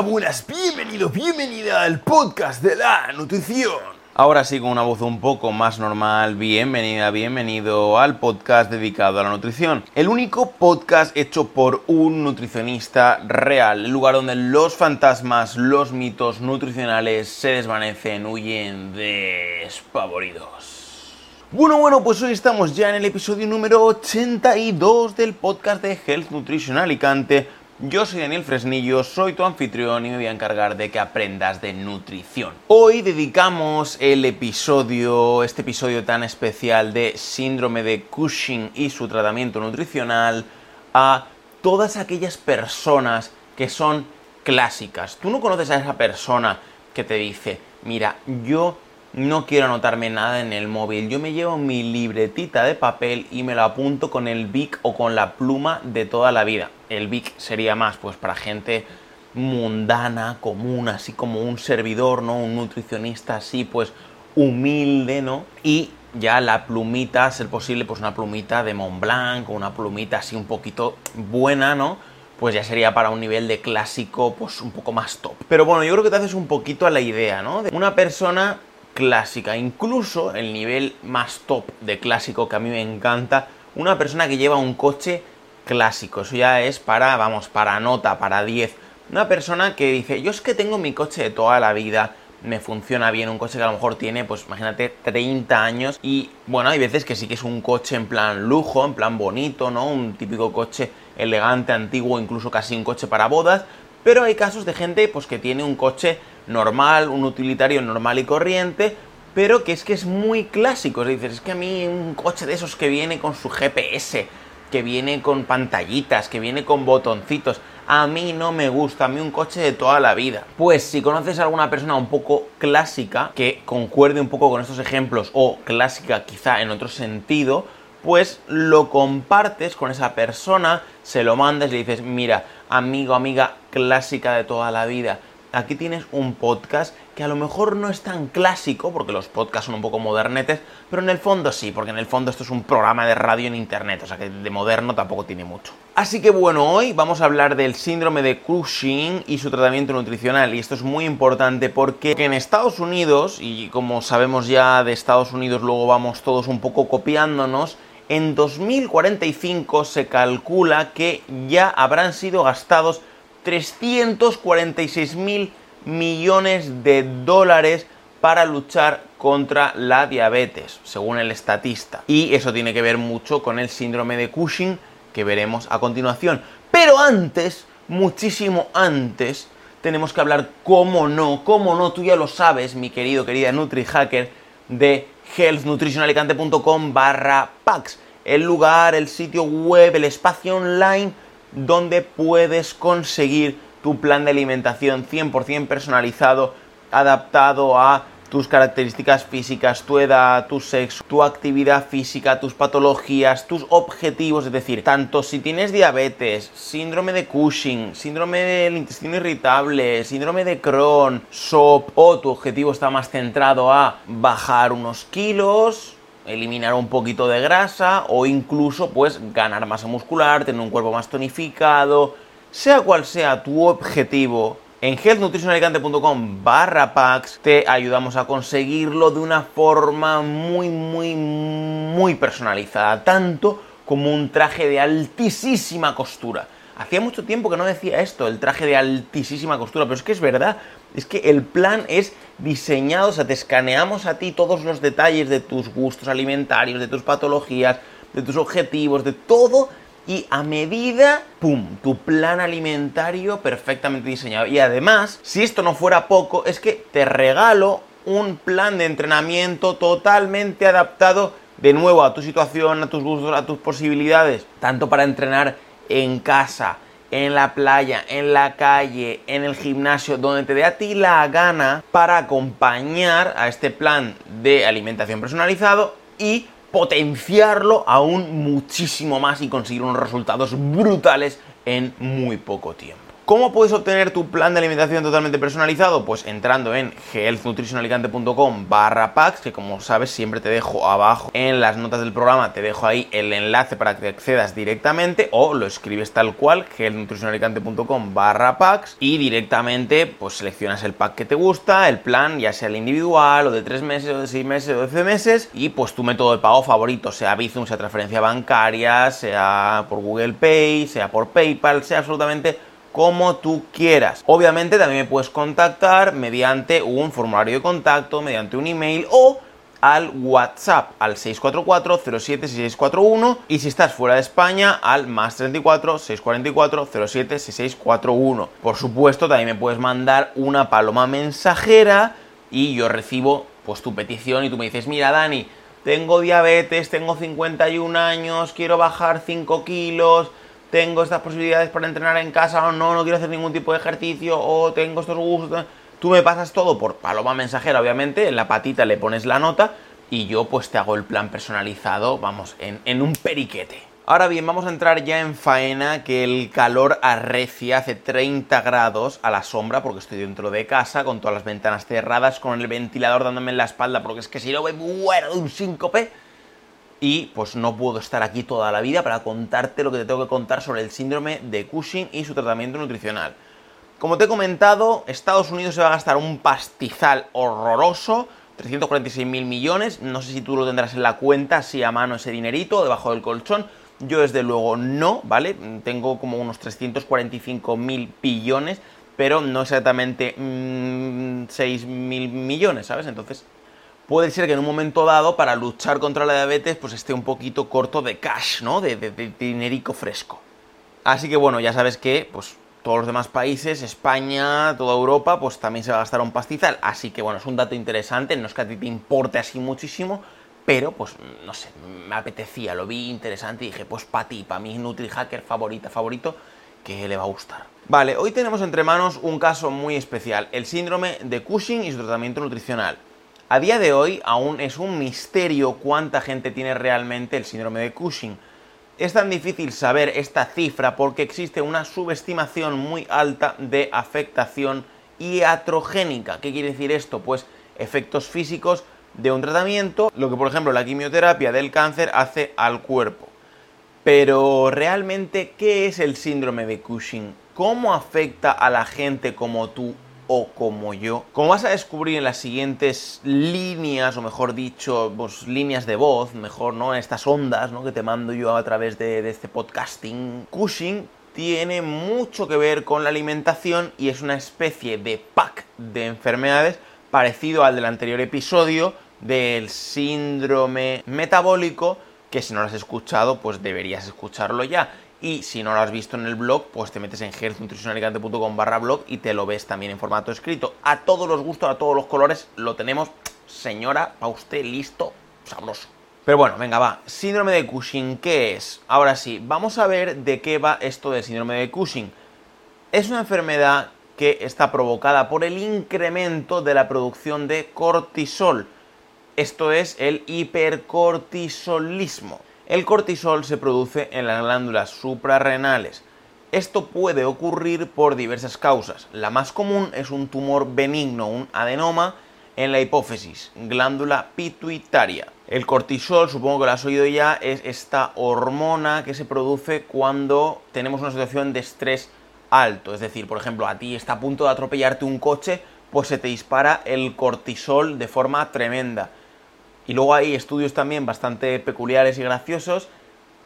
Buenas, bienvenido, bienvenida al podcast de la nutrición. Ahora sí, con una voz un poco más normal, bienvenida, bienvenido al podcast dedicado a la nutrición. El único podcast hecho por un nutricionista real, el lugar donde los fantasmas, los mitos nutricionales se desvanecen, huyen despavoridos. Bueno, bueno, pues hoy estamos ya en el episodio número 82 del podcast de Health Nutrition Alicante yo soy Daniel Fresnillo, soy tu anfitrión y me voy a encargar de que aprendas de nutrición. Hoy dedicamos el episodio, este episodio tan especial de síndrome de Cushing y su tratamiento nutricional a todas aquellas personas que son clásicas. Tú no conoces a esa persona que te dice, mira, yo no quiero anotarme nada en el móvil. Yo me llevo mi libretita de papel y me lo apunto con el Bic o con la pluma de toda la vida. El Bic sería más pues para gente mundana, común, así como un servidor, ¿no? Un nutricionista así pues humilde, ¿no? Y ya la plumita, ser posible, pues una plumita de Montblanc o una plumita así un poquito buena, ¿no? Pues ya sería para un nivel de clásico, pues un poco más top. Pero bueno, yo creo que te haces un poquito a la idea, ¿no? De una persona clásica, incluso el nivel más top de clásico que a mí me encanta, una persona que lleva un coche clásico, eso ya es para, vamos, para nota, para 10. Una persona que dice, yo es que tengo mi coche de toda la vida, me funciona bien, un coche que a lo mejor tiene, pues imagínate, 30 años y bueno, hay veces que sí que es un coche en plan lujo, en plan bonito, ¿no? Un típico coche elegante, antiguo, incluso casi un coche para bodas, pero hay casos de gente pues que tiene un coche normal, un utilitario normal y corriente, pero que es que es muy clásico. Es decir, es que a mí un coche de esos que viene con su GPS, que viene con pantallitas, que viene con botoncitos, a mí no me gusta, a mí un coche de toda la vida. Pues si conoces a alguna persona un poco clásica, que concuerde un poco con estos ejemplos, o clásica quizá en otro sentido, pues lo compartes con esa persona, se lo mandas y le dices, mira, amigo, amiga clásica de toda la vida, aquí tienes un podcast que a lo mejor no es tan clásico, porque los podcasts son un poco modernetes, pero en el fondo sí, porque en el fondo esto es un programa de radio en internet, o sea que de moderno tampoco tiene mucho. Así que bueno, hoy vamos a hablar del síndrome de Cushing y su tratamiento nutricional, y esto es muy importante porque en Estados Unidos, y como sabemos ya de Estados Unidos luego vamos todos un poco copiándonos, en 2045 se calcula que ya habrán sido gastados 346 mil millones de dólares para luchar contra la diabetes, según el estatista. Y eso tiene que ver mucho con el síndrome de Cushing que veremos a continuación. Pero antes, muchísimo antes, tenemos que hablar, cómo no, cómo no, tú ya lo sabes, mi querido, querida NutriHacker, de healthnutritionalicante.com barra packs, el lugar, el sitio web, el espacio online donde puedes conseguir tu plan de alimentación 100% personalizado, adaptado a tus características físicas, tu edad, tu sexo, tu actividad física, tus patologías, tus objetivos, es decir, tanto si tienes diabetes, síndrome de Cushing, síndrome del intestino irritable, síndrome de Crohn, SOP, o tu objetivo está más centrado a bajar unos kilos, eliminar un poquito de grasa o incluso pues ganar masa muscular, tener un cuerpo más tonificado, sea cual sea tu objetivo, en healthnutritionalicante.com barra te ayudamos a conseguirlo de una forma muy, muy, muy personalizada, tanto como un traje de altísima costura. Hacía mucho tiempo que no decía esto, el traje de altísima costura, pero es que es verdad, es que el plan es diseñado, o sea, te escaneamos a ti todos los detalles de tus gustos alimentarios, de tus patologías, de tus objetivos, de todo, y a medida, ¡pum!, tu plan alimentario perfectamente diseñado. Y además, si esto no fuera poco, es que te regalo un plan de entrenamiento totalmente adaptado de nuevo a tu situación, a tus gustos, a tus posibilidades, tanto para entrenar en casa, en la playa, en la calle, en el gimnasio, donde te dé a ti la gana para acompañar a este plan de alimentación personalizado y potenciarlo aún muchísimo más y conseguir unos resultados brutales en muy poco tiempo. ¿Cómo puedes obtener tu plan de alimentación totalmente personalizado? Pues entrando en healthnutritionalicante.com barra packs, que como sabes siempre te dejo abajo en las notas del programa, te dejo ahí el enlace para que accedas directamente o lo escribes tal cual, healthnutritionalicante.com barra packs y directamente pues seleccionas el pack que te gusta, el plan, ya sea el individual o de 3 meses o de 6 meses o de 12 meses y pues tu método de pago favorito, sea Bizum, sea transferencia bancaria, sea por Google Pay, sea por PayPal, sea absolutamente como tú quieras. Obviamente también me puedes contactar mediante un formulario de contacto, mediante un email o al WhatsApp al 644-076641 y si estás fuera de España al más 34 644 076641. Por supuesto, también me puedes mandar una paloma mensajera y yo recibo pues tu petición y tú me dices, mira Dani, tengo diabetes, tengo 51 años, quiero bajar 5 kilos, tengo estas posibilidades para entrenar en casa o no, no quiero hacer ningún tipo de ejercicio o tengo estos gustos. Tú me pasas todo por paloma mensajera, obviamente, en la patita le pones la nota y yo pues te hago el plan personalizado, vamos, en, en un periquete. Ahora bien, vamos a entrar ya en faena, que el calor arrecia, hace 30 grados a la sombra, porque estoy dentro de casa, con todas las ventanas cerradas, con el ventilador dándome en la espalda, porque es que si no me muero de un síncope y pues no puedo estar aquí toda la vida para contarte lo que te tengo que contar sobre el síndrome de Cushing y su tratamiento nutricional. Como te he comentado, Estados Unidos se va a gastar un pastizal horroroso, 346 mil millones, no sé si tú lo tendrás en la cuenta, si a mano ese dinerito, debajo del colchón, yo desde luego no, ¿vale? Tengo como unos 345 mil billones, pero no exactamente 6 mm, mil millones, ¿sabes? Entonces puede ser que en un momento dado, para luchar contra la diabetes, pues esté un poquito corto de cash, ¿no? De, de, dinerico fresco. Así que bueno, ya sabes que, pues todos los demás países, España, toda Europa, pues también se va a gastar un pastizal. Así que bueno, es un dato interesante, no es que a ti te importe así muchísimo, pero pues no sé, me apetecía, lo vi interesante y dije, pues para ti, para mi NutriHacker favorita, favorito, que le va a gustar. Vale, hoy tenemos entre manos un caso muy especial, el síndrome de Cushing y su tratamiento nutricional. A día de hoy aún es un misterio cuánta gente tiene realmente el síndrome de Cushing. Es tan difícil saber esta cifra porque existe una subestimación muy alta de afectación iatrogénica. ¿Qué quiere decir esto? Pues efectos físicos de un tratamiento, lo que por ejemplo la quimioterapia del cáncer hace al cuerpo. Pero realmente, ¿qué es el síndrome de Cushing? ¿Cómo afecta a la gente como tú o como yo. Como vas a descubrir en las siguientes líneas, o mejor dicho, pues, líneas de voz, mejor, ¿no? Estas ondas, ¿no? Que te mando yo a través de, de este podcasting. Cushing tiene mucho que ver con la alimentación y es una especie de pack de enfermedades parecido al del anterior episodio del síndrome metabólico que si no lo has escuchado pues deberías escucharlo ya y si no lo has visto en el blog, pues te metes en healthnutritionalicante.com barra blog y te lo ves también en formato escrito. A todos los gustos, a todos los colores, lo tenemos, señora, para usted, listo, sabroso. Pero bueno, venga, va. Síndrome de Cushing, ¿qué es? Ahora sí, vamos a ver de qué va esto del síndrome de Cushing. Es una enfermedad que está provocada por el incremento de la producción de cortisol. Esto es el hipercortisolismo. El cortisol se produce en las glándulas suprarrenales. Esto puede ocurrir por diversas causas. La más común es un tumor benigno, un adenoma, en la hipófisis, glándula pituitaria. El cortisol, supongo que lo has oído ya, es esta hormona que se produce cuando tenemos una situación de estrés alto. Es decir, por ejemplo, a ti está a punto de atropellarte un coche, pues se te dispara el cortisol de forma tremenda. Y luego hay estudios también bastante peculiares y graciosos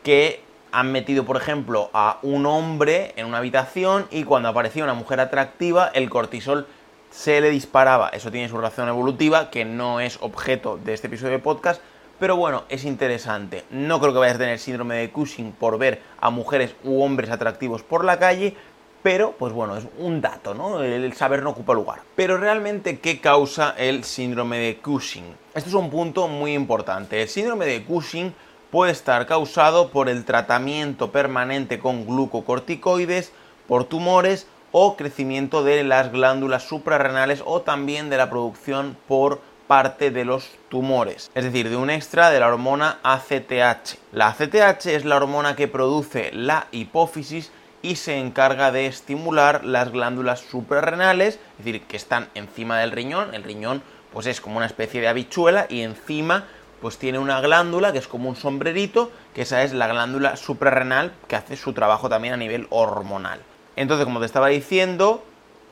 que han metido, por ejemplo, a un hombre en una habitación y cuando aparecía una mujer atractiva, el cortisol se le disparaba. Eso tiene su razón evolutiva, que no es objeto de este episodio de podcast, pero bueno, es interesante. No creo que vayas a tener síndrome de Cushing por ver a mujeres u hombres atractivos por la calle, pero pues bueno, es un dato, ¿no? El saber no ocupa lugar. Pero realmente, ¿qué causa el síndrome de Cushing? Esto es un punto muy importante. El síndrome de Cushing puede estar causado por el tratamiento permanente con glucocorticoides, por tumores o crecimiento de las glándulas suprarrenales o también de la producción por parte de los tumores, es decir, de un extra de la hormona ACTH. La ACTH es la hormona que produce la hipófisis y se encarga de estimular las glándulas suprarrenales, es decir, que están encima del riñón. El riñón pues es como una especie de habichuela y encima pues tiene una glándula que es como un sombrerito, que esa es la glándula suprarrenal que hace su trabajo también a nivel hormonal. Entonces, como te estaba diciendo,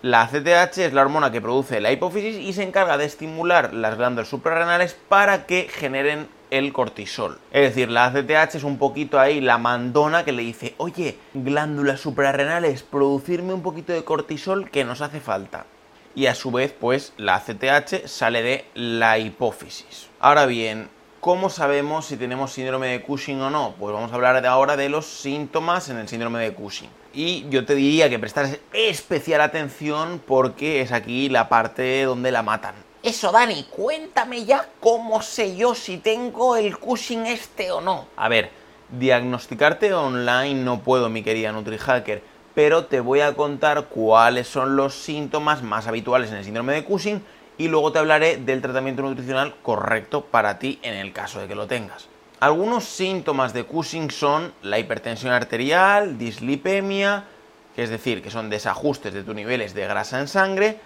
la ACTH es la hormona que produce la hipófisis y se encarga de estimular las glándulas suprarrenales para que generen el cortisol. Es decir, la ACTH es un poquito ahí la mandona que le dice, oye, glándulas suprarrenales, producirme un poquito de cortisol que nos hace falta. Y a su vez, pues la ACTH sale de la hipófisis. Ahora bien, ¿cómo sabemos si tenemos síndrome de Cushing o no? Pues vamos a hablar ahora de los síntomas en el síndrome de Cushing. Y yo te diría que prestar especial atención porque es aquí la parte donde la matan. Eso, Dani, cuéntame ya cómo sé yo si tengo el Cushing este o no. A ver, diagnosticarte online no puedo, mi querida NutriHacker, pero te voy a contar cuáles son los síntomas más habituales en el síndrome de Cushing y luego te hablaré del tratamiento nutricional correcto para ti en el caso de que lo tengas. Algunos síntomas de Cushing son la hipertensión arterial, dislipemia, es decir, que son desajustes de tus niveles de grasa en sangre,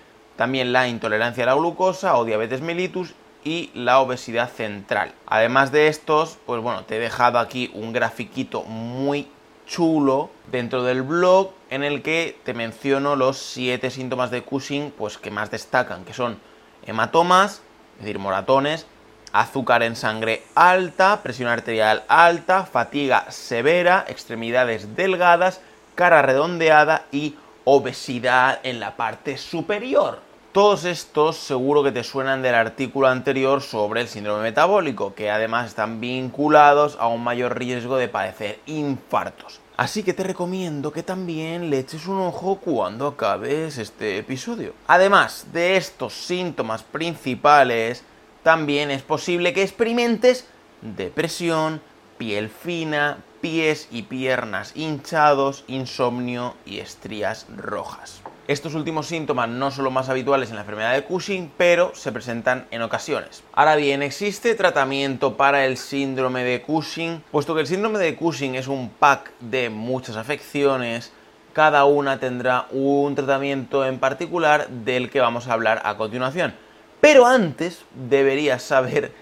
también la intolerancia a la glucosa o diabetes mellitus y la obesidad central. Además de estos, pues bueno, te he dejado aquí un grafiquito muy chulo dentro del blog en el que te menciono los siete síntomas de Cushing pues que más destacan, que son hematomas, decir, moratones, azúcar en sangre alta, presión arterial alta, fatiga severa, extremidades delgadas, cara redondeada y obesidad en la parte superior. Todos estos seguro que te suenan del artículo anterior sobre el síndrome metabólico, que además están vinculados a un mayor riesgo de padecer infartos. Así que te recomiendo que también le eches un ojo cuando acabes este episodio. Además de estos síntomas principales, también es posible que experimentes depresión, piel fina, pies y piernas hinchados, insomnio y estrías rojas. Estos últimos síntomas no son los más habituales en la enfermedad de Cushing, pero se presentan en ocasiones. Ahora bien, ¿existe tratamiento para el síndrome de Cushing? Puesto que el síndrome de Cushing es un pack de muchas afecciones, cada una tendrá un tratamiento en particular del que vamos a hablar a continuación. Pero antes deberías saber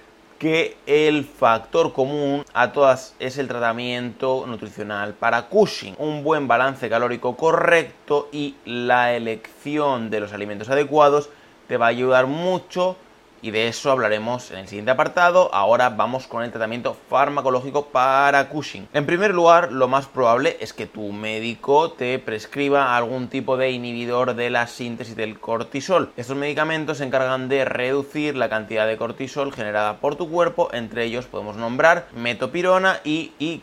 que el factor común a todas es el tratamiento nutricional para Cushing. Un buen balance calórico correcto y la elección de los alimentos adecuados te va a ayudar mucho y de eso hablaremos en el siguiente apartado. Ahora vamos con el tratamiento farmacológico para Cushing. En primer lugar, lo más probable es que tu médico te prescriba algún tipo de inhibidor de la síntesis del cortisol. Estos medicamentos se encargan de reducir la cantidad de cortisol generada por tu cuerpo, entre ellos podemos nombrar metopirona y, y.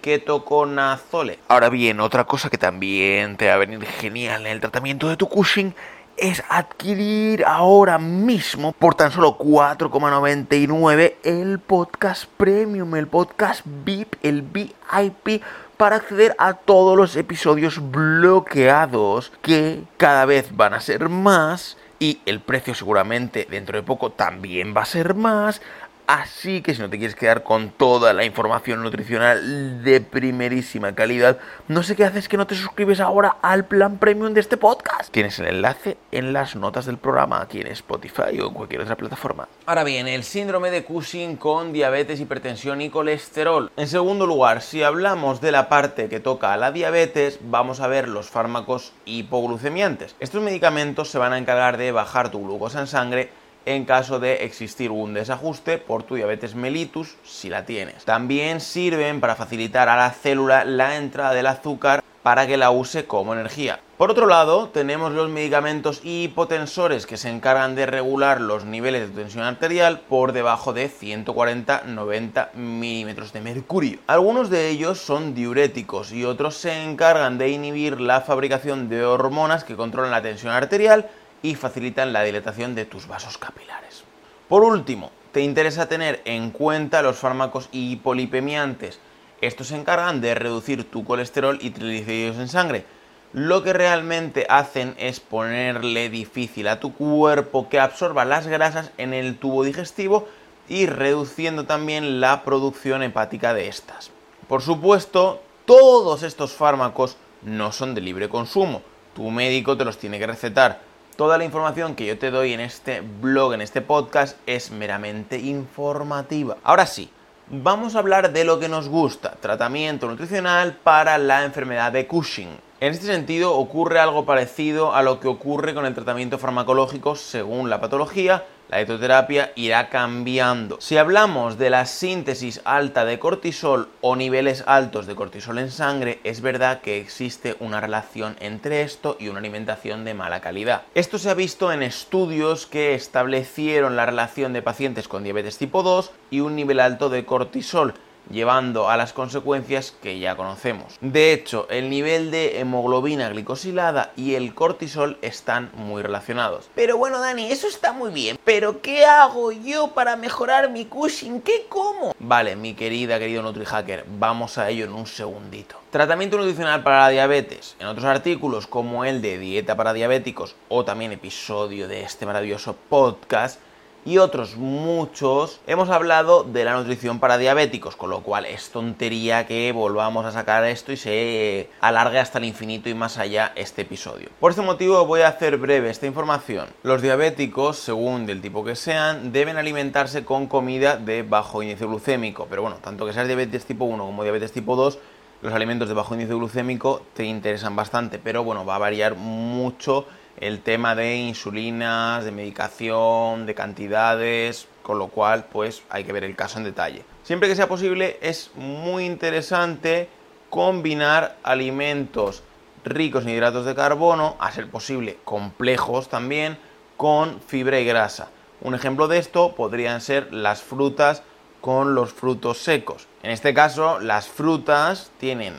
Ahora bien, otra cosa que también te va a venir genial en el tratamiento de tu Cushing es adquirir ahora mismo por tan solo 4,99 el podcast premium, el podcast VIP, el VIP para acceder a todos los episodios bloqueados que cada vez van a ser más y el precio seguramente dentro de poco también va a ser más. Así que si no te quieres quedar con toda la información nutricional de primerísima calidad, no sé qué haces que no te suscribes ahora al plan premium de este podcast. Tienes el enlace en las notas del programa aquí en Spotify o en cualquier otra plataforma. Ahora bien, el síndrome de Cushing con diabetes, hipertensión y colesterol. En segundo lugar, si hablamos de la parte que toca a la diabetes, vamos a ver los fármacos hipoglucemiantes. Estos medicamentos se van a encargar de bajar tu glucosa en sangre en caso de existir un desajuste por tu diabetes mellitus si la tienes. También sirven para facilitar a la célula la entrada del azúcar para que la use como energía. Por otro lado, tenemos los medicamentos hipotensores que se encargan de regular los niveles de tensión arterial por debajo de 140-90 milímetros de mercurio. Algunos de ellos son diuréticos y otros se encargan de inhibir la fabricación de hormonas que controlan la tensión arterial y facilitan la dilatación de tus vasos capilares. Por último, te interesa tener en cuenta los fármacos hipolipemiantes. Estos se encargan de reducir tu colesterol y triglicéridos en sangre. Lo que realmente hacen es ponerle difícil a tu cuerpo que absorba las grasas en el tubo digestivo y reduciendo también la producción hepática de estas. Por supuesto, todos estos fármacos no son de libre consumo. Tu médico te los tiene que recetar. Toda la información que yo te doy en este blog, en este podcast, es meramente informativa. Ahora sí, vamos a hablar de lo que nos gusta, tratamiento nutricional para la enfermedad de Cushing. En este sentido ocurre algo parecido a lo que ocurre con el tratamiento farmacológico según la patología, la dietoterapia irá cambiando. Si hablamos de la síntesis alta de cortisol o niveles altos de cortisol en sangre, es verdad que existe una relación entre esto y una alimentación de mala calidad. Esto se ha visto en estudios que establecieron la relación de pacientes con diabetes tipo 2 y un nivel alto de cortisol llevando a las consecuencias que ya conocemos. De hecho, el nivel de hemoglobina glicosilada y el cortisol están muy relacionados. Pero bueno, Dani, eso está muy bien. Pero ¿qué hago yo para mejorar mi Cushing? ¿Qué como? Vale, mi querida, querido NutriHacker, vamos a ello en un segundito. Tratamiento nutricional para la diabetes. En otros artículos como el de dieta para diabéticos o también episodio de este maravilloso podcast, y otros muchos, hemos hablado de la nutrición para diabéticos, con lo cual es tontería que volvamos a sacar esto y se alargue hasta el infinito y más allá este episodio. Por este motivo voy a hacer breve esta información. Los diabéticos, según del tipo que sean, deben alimentarse con comida de bajo índice glucémico, pero bueno, tanto que seas diabetes tipo 1 como diabetes tipo 2, los alimentos de bajo índice glucémico te interesan bastante, pero bueno, va a variar mucho el tema de insulinas, de medicación, de cantidades, con lo cual pues hay que ver el caso en detalle. Siempre que sea posible es muy interesante combinar alimentos ricos en hidratos de carbono, a ser posible complejos también, con fibra y grasa. Un ejemplo de esto podrían ser las frutas con los frutos secos. En este caso, las frutas tienen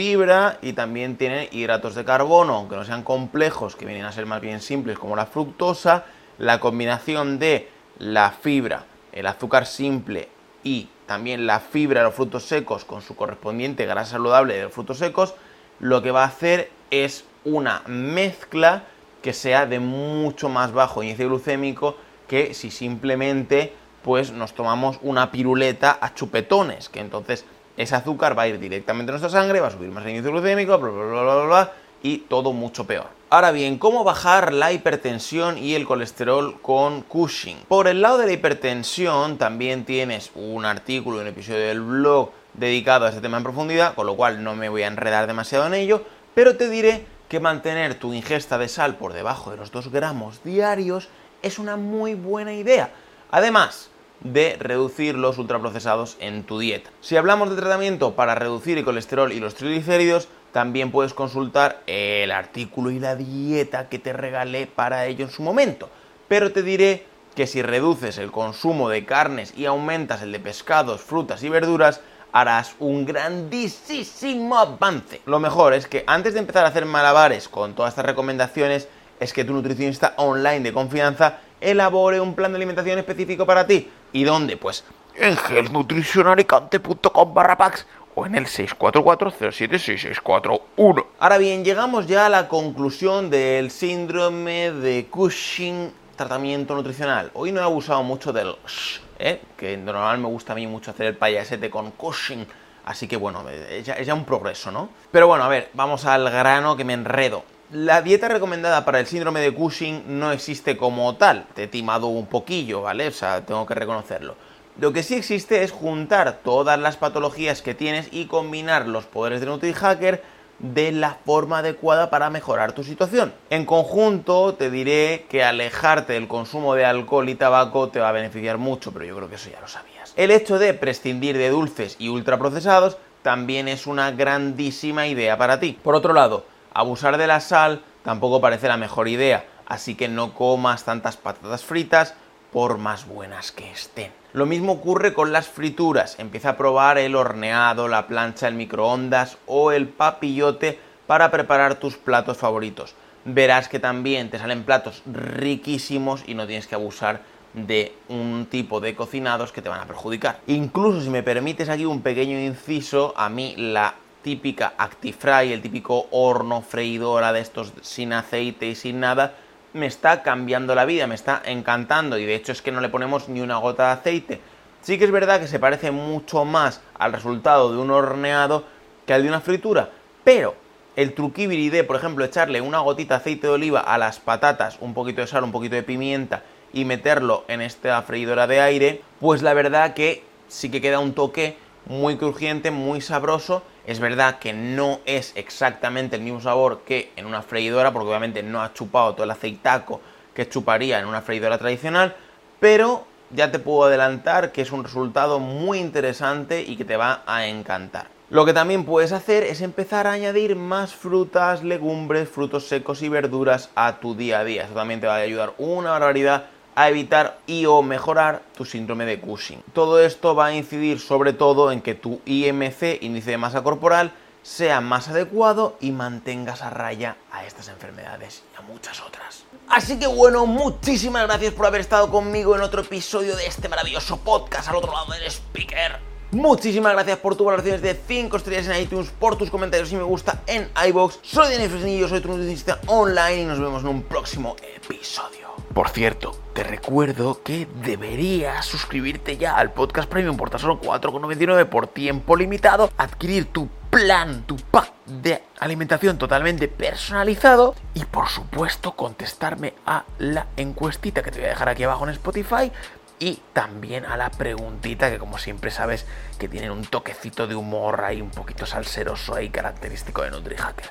fibra y también tienen hidratos de carbono, aunque no sean complejos, que vienen a ser más bien simples como la fructosa, la combinación de la fibra, el azúcar simple y también la fibra de los frutos secos con su correspondiente grasa saludable de los frutos secos, lo que va a hacer es una mezcla que sea de mucho más bajo índice glucémico que si simplemente pues nos tomamos una piruleta a chupetones, que entonces ese azúcar va a ir directamente a nuestra sangre, va a subir más el índice glucémico, bla, bla, bla, bla, bla, y todo mucho peor. Ahora bien, ¿cómo bajar la hipertensión y el colesterol con Cushing? Por el lado de la hipertensión también tienes un artículo, un episodio del blog dedicado a este tema en profundidad, con lo cual no me voy a enredar demasiado en ello, pero te diré que mantener tu ingesta de sal por debajo de los 2 gramos diarios es una muy buena idea. Además, de reducir los ultraprocesados en tu dieta. Si hablamos de tratamiento para reducir el colesterol y los triglicéridos, también puedes consultar el artículo y la dieta que te regalé para ello en su momento. Pero te diré que si reduces el consumo de carnes y aumentas el de pescados, frutas y verduras, harás un grandísimo avance. Lo mejor es que antes de empezar a hacer malabares con todas estas recomendaciones, es que tu nutricionista online de confianza elabore un plan de alimentación específico para ti. ¿Y dónde? Pues en healthnutritionalicante.com barra packs o en el 644-076-641. Ahora bien, llegamos ya a la conclusión del síndrome de Cushing tratamiento nutricional. Hoy no he abusado mucho del sh, ¿eh? que normal me gusta a mí mucho hacer el payasete con Cushing. Así que bueno, es es ya un progreso, ¿no? Pero bueno, a ver, vamos al grano que me enredo. La dieta recomendada para el síndrome de Cushing no existe como tal. Te he timado un poquillo, ¿vale? O sea, tengo que reconocerlo. Lo que sí existe es juntar todas las patologías que tienes y combinar los poderes de NutriHacker de la forma adecuada para mejorar tu situación. En conjunto, te diré que alejarte del consumo de alcohol y tabaco te va a beneficiar mucho, pero yo creo que eso ya lo sabías. El hecho de prescindir de dulces y ultraprocesados también es una grandísima idea para ti. Por otro lado, Abusar de la sal tampoco parece la mejor idea, así que no comas tantas patatas fritas por más buenas que estén. Lo mismo ocurre con las frituras. Empieza a probar el horneado, la plancha, el microondas o el papillote para preparar tus platos favoritos. Verás que también te salen platos riquísimos y no tienes que abusar de un tipo de cocinados que te van a perjudicar. Incluso si me permites aquí un pequeño inciso, a mí la típica Actifry, el típico horno freidora de estos sin aceite y sin nada, me está cambiando la vida, me está encantando y de hecho es que no le ponemos ni una gota de aceite. Sí que es verdad que se parece mucho más al resultado de un horneado que al de una fritura, pero el truquibiri de, por ejemplo, echarle una gotita de aceite de oliva a las patatas, un poquito de sal, un poquito de pimienta y meterlo en esta freidora de aire, pues la verdad que sí que queda un toque muy crujiente, muy sabroso. Es verdad que no es exactamente el mismo sabor que en una freidora, porque obviamente no ha chupado todo el aceitaco que chuparía en una freidora tradicional, pero ya te puedo adelantar que es un resultado muy interesante y que te va a encantar. Lo que también puedes hacer es empezar a añadir más frutas, legumbres, frutos secos y verduras a tu día a día. Eso también te va a ayudar una barbaridad a evitar y o mejorar tu síndrome de Cushing. Todo esto va a incidir sobre todo en que tu IMC, índice de masa corporal, sea más adecuado y mantengas a raya a estas enfermedades y a muchas otras. Así que bueno, muchísimas gracias por haber estado conmigo en otro episodio de este maravilloso podcast al otro lado del speaker. Muchísimas gracias por tus valoraciones de 5 estrellas en iTunes, por tus comentarios y me gusta en iBox. Soy Daniel Fresnillo, soy tu nutricionista online y nos vemos en un próximo episodio. Por cierto, te recuerdo que deberías suscribirte ya al podcast premium por tan solo 4,99 por tiempo limitado, adquirir tu plan, tu pack de alimentación totalmente personalizado y por supuesto contestarme a la encuestita que te voy a dejar aquí abajo en Spotify y también a la preguntita que como siempre sabes que tienen un toquecito de humor ahí un poquito salseroso y característico de NutriHacker.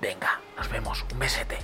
Venga, nos vemos, un besete.